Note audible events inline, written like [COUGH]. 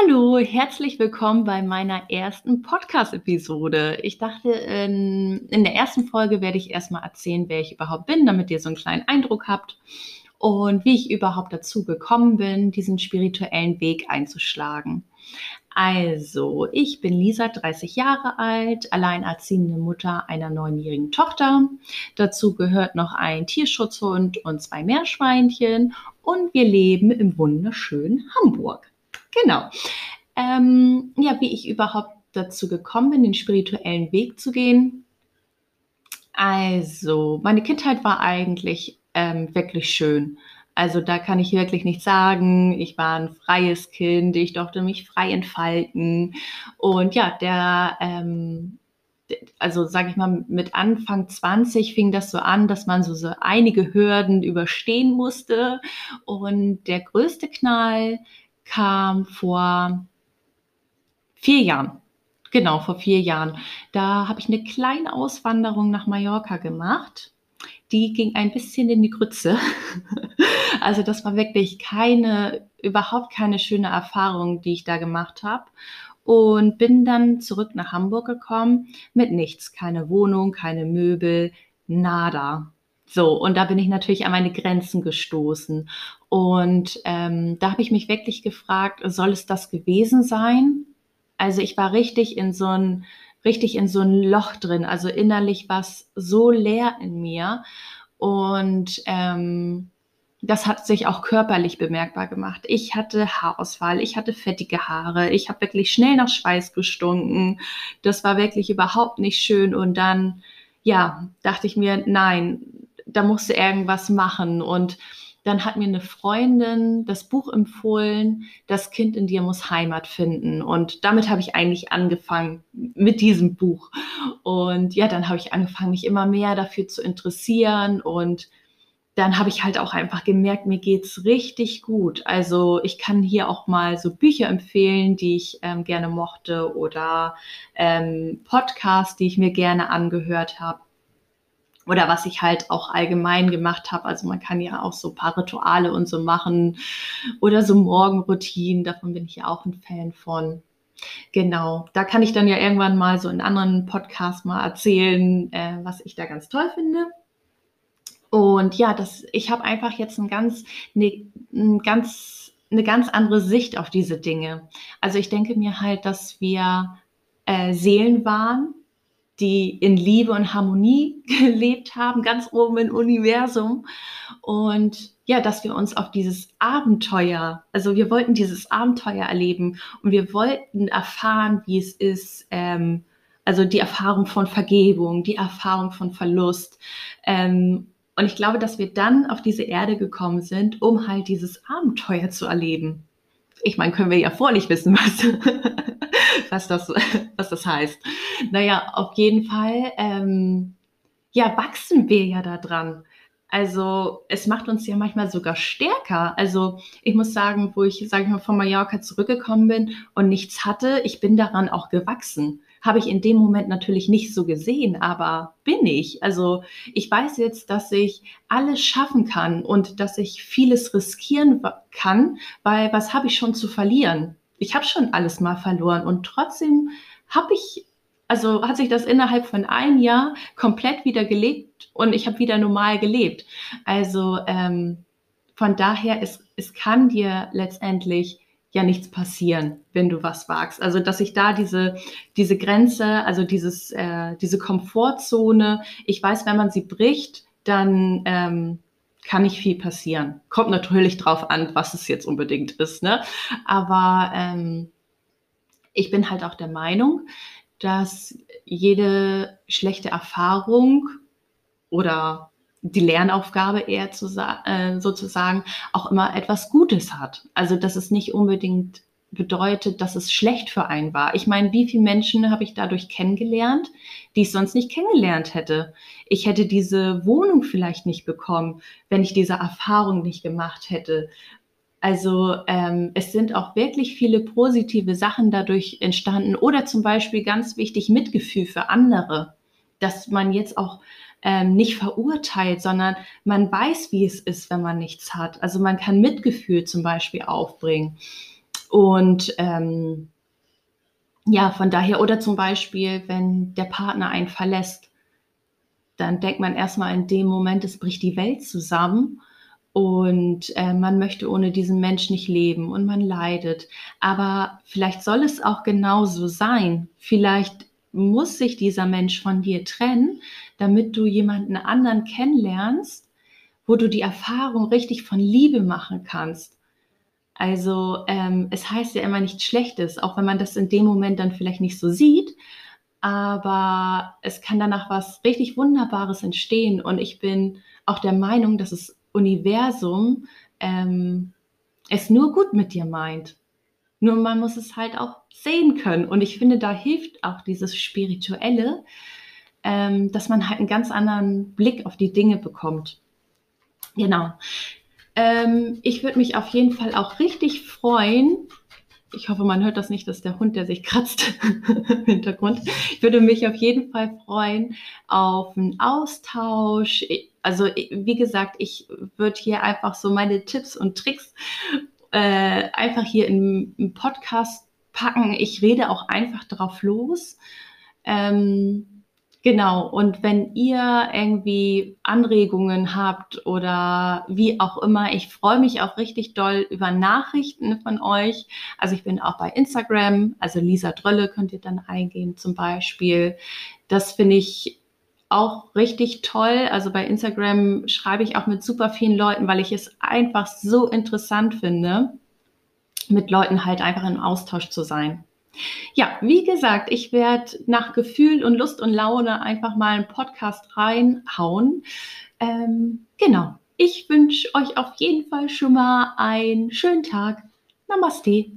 Hallo, herzlich willkommen bei meiner ersten Podcast-Episode. Ich dachte, in, in, der ersten Folge werde ich erstmal erzählen, wer ich überhaupt bin, damit ihr so einen kleinen Eindruck habt und wie ich überhaupt dazu gekommen bin, diesen spirituellen Weg einzuschlagen. Also, ich bin Lisa, 30 Jahre alt, alleinerziehende Mutter einer neunjährigen Tochter. Dazu gehört noch ein Tierschutzhund und zwei Meerschweinchen und wir leben im wunderschönen Hamburg. Genau. Ähm, ja, wie ich überhaupt dazu gekommen bin, den spirituellen Weg zu gehen. Also, meine Kindheit war eigentlich ähm, wirklich schön. Also da kann ich wirklich nicht sagen. Ich war ein freies Kind, ich durfte mich frei entfalten. Und ja, der, ähm, also sage ich mal, mit Anfang 20 fing das so an, dass man so, so einige Hürden überstehen musste. Und der größte Knall kam vor vier Jahren. Genau, vor vier Jahren. Da habe ich eine kleine Auswanderung nach Mallorca gemacht. Die ging ein bisschen in die Grütze. [LAUGHS] Also das war wirklich keine, überhaupt keine schöne Erfahrung, die ich da gemacht habe. Und bin dann zurück nach Hamburg gekommen mit nichts. Keine Wohnung, keine Möbel, nada. So, und da bin ich natürlich an meine Grenzen gestoßen. Und ähm, da habe ich mich wirklich gefragt, soll es das gewesen sein? Also ich war richtig in so ein, richtig in so ein Loch drin. Also innerlich war es so leer in mir. Und ähm, das hat sich auch körperlich bemerkbar gemacht. Ich hatte Haarausfall, ich hatte fettige Haare, ich habe wirklich schnell nach Schweiß gestunken. Das war wirklich überhaupt nicht schön. Und dann, ja, dachte ich mir, nein, da musste irgendwas machen. Und dann hat mir eine Freundin das Buch empfohlen, Das Kind in dir muss Heimat finden. Und damit habe ich eigentlich angefangen mit diesem Buch. Und ja, dann habe ich angefangen, mich immer mehr dafür zu interessieren. Und dann habe ich halt auch einfach gemerkt, mir geht es richtig gut. Also ich kann hier auch mal so Bücher empfehlen, die ich ähm, gerne mochte oder ähm, Podcasts, die ich mir gerne angehört habe oder was ich halt auch allgemein gemacht habe. Also man kann ja auch so ein paar Rituale und so machen oder so Morgenroutinen, davon bin ich ja auch ein Fan von. Genau, da kann ich dann ja irgendwann mal so in anderen Podcasts mal erzählen, äh, was ich da ganz toll finde. Und ja, das, ich habe einfach jetzt ein ganz, ne, ein ganz, eine ganz andere Sicht auf diese Dinge. Also ich denke mir halt, dass wir äh, Seelen waren, die in Liebe und Harmonie [LAUGHS] gelebt haben, ganz oben im Universum. Und ja, dass wir uns auf dieses Abenteuer, also wir wollten dieses Abenteuer erleben und wir wollten erfahren, wie es ist, ähm, also die Erfahrung von Vergebung, die Erfahrung von Verlust. Ähm, und ich glaube, dass wir dann auf diese Erde gekommen sind, um halt dieses Abenteuer zu erleben. Ich meine, können wir ja vor nicht wissen, was, [LAUGHS] [LAUGHS] was, das, was das heißt. Naja, auf jeden Fall, ähm, ja, wachsen wir ja da dran. Also es macht uns ja manchmal sogar stärker. Also ich muss sagen, wo ich, sage ich mal, von Mallorca zurückgekommen bin und nichts hatte, ich bin daran auch gewachsen. Habe ich in dem Moment natürlich nicht so gesehen, aber bin ich. Also ich weiß jetzt, dass ich alles schaffen kann und dass ich vieles riskieren kann, weil was habe ich schon zu verlieren? Ich habe schon alles mal verloren und trotzdem habe ich, also hat sich das innerhalb von einem Jahr komplett wieder gelebt und ich habe wieder normal gelebt. Also ähm, von daher, es, es kann dir letztendlich ja nichts passieren, wenn du was wagst. Also dass ich da diese, diese Grenze, also dieses, äh, diese Komfortzone, ich weiß, wenn man sie bricht, dann ähm, kann nicht viel passieren. Kommt natürlich drauf an, was es jetzt unbedingt ist. Ne? Aber ähm, ich bin halt auch der Meinung, dass jede schlechte Erfahrung oder die Lernaufgabe eher zu, äh, sozusagen auch immer etwas Gutes hat. Also dass es nicht unbedingt bedeutet, dass es schlecht für einen war. Ich meine, wie viele Menschen habe ich dadurch kennengelernt, die ich sonst nicht kennengelernt hätte? Ich hätte diese Wohnung vielleicht nicht bekommen, wenn ich diese Erfahrung nicht gemacht hätte. Also ähm, es sind auch wirklich viele positive Sachen dadurch entstanden oder zum Beispiel ganz wichtig Mitgefühl für andere, dass man jetzt auch ähm, nicht verurteilt, sondern man weiß, wie es ist, wenn man nichts hat. Also man kann Mitgefühl zum Beispiel aufbringen Und ähm, ja, von daher, oder zum Beispiel, wenn der Partner einen verlässt, dann denkt man erstmal in dem Moment, es bricht die Welt zusammen und äh, man möchte ohne diesen Mensch nicht leben und man leidet. Aber vielleicht soll es auch genauso sein. Vielleicht muss sich dieser Mensch von dir trennen, damit du jemanden anderen kennenlernst, wo du die Erfahrung richtig von Liebe machen kannst. Also ähm, es heißt ja immer nichts Schlechtes, auch wenn man das in dem Moment dann vielleicht nicht so sieht, aber es kann danach was richtig Wunderbares entstehen. Und ich bin auch der Meinung, dass das Universum ähm, es nur gut mit dir meint. Nur man muss es halt auch sehen können. Und ich finde, da hilft auch dieses Spirituelle, ähm, dass man halt einen ganz anderen Blick auf die Dinge bekommt. Genau. Ähm, ich würde mich auf jeden Fall auch richtig freuen. Ich hoffe, man hört das nicht, dass der Hund, der sich kratzt [LAUGHS] im Hintergrund. Ich würde mich auf jeden Fall freuen auf einen Austausch. Also, wie gesagt, ich würde hier einfach so meine Tipps und Tricks äh, einfach hier im, im, Podcast packen. Ich rede auch einfach drauf los. Ähm, Genau, und wenn ihr irgendwie Anregungen habt oder wie auch immer, ich freue mich auch richtig doll über Nachrichten von euch. Also ich bin auch bei Instagram, also Lisa Drölle könnt ihr dann eingehen zum Beispiel. Das finde ich auch richtig toll. Also bei Instagram schreibe ich auch mit super vielen Leuten, weil ich es einfach so interessant finde, mit Leuten halt einfach im Austausch zu sein. Ja, wie gesagt, ich werde nach Gefühl und Lust und Laune einfach mal einen Podcast reinhauen. Ähm, genau. Ich wünsche euch auf jeden Fall schon mal einen schönen Tag. Namaste.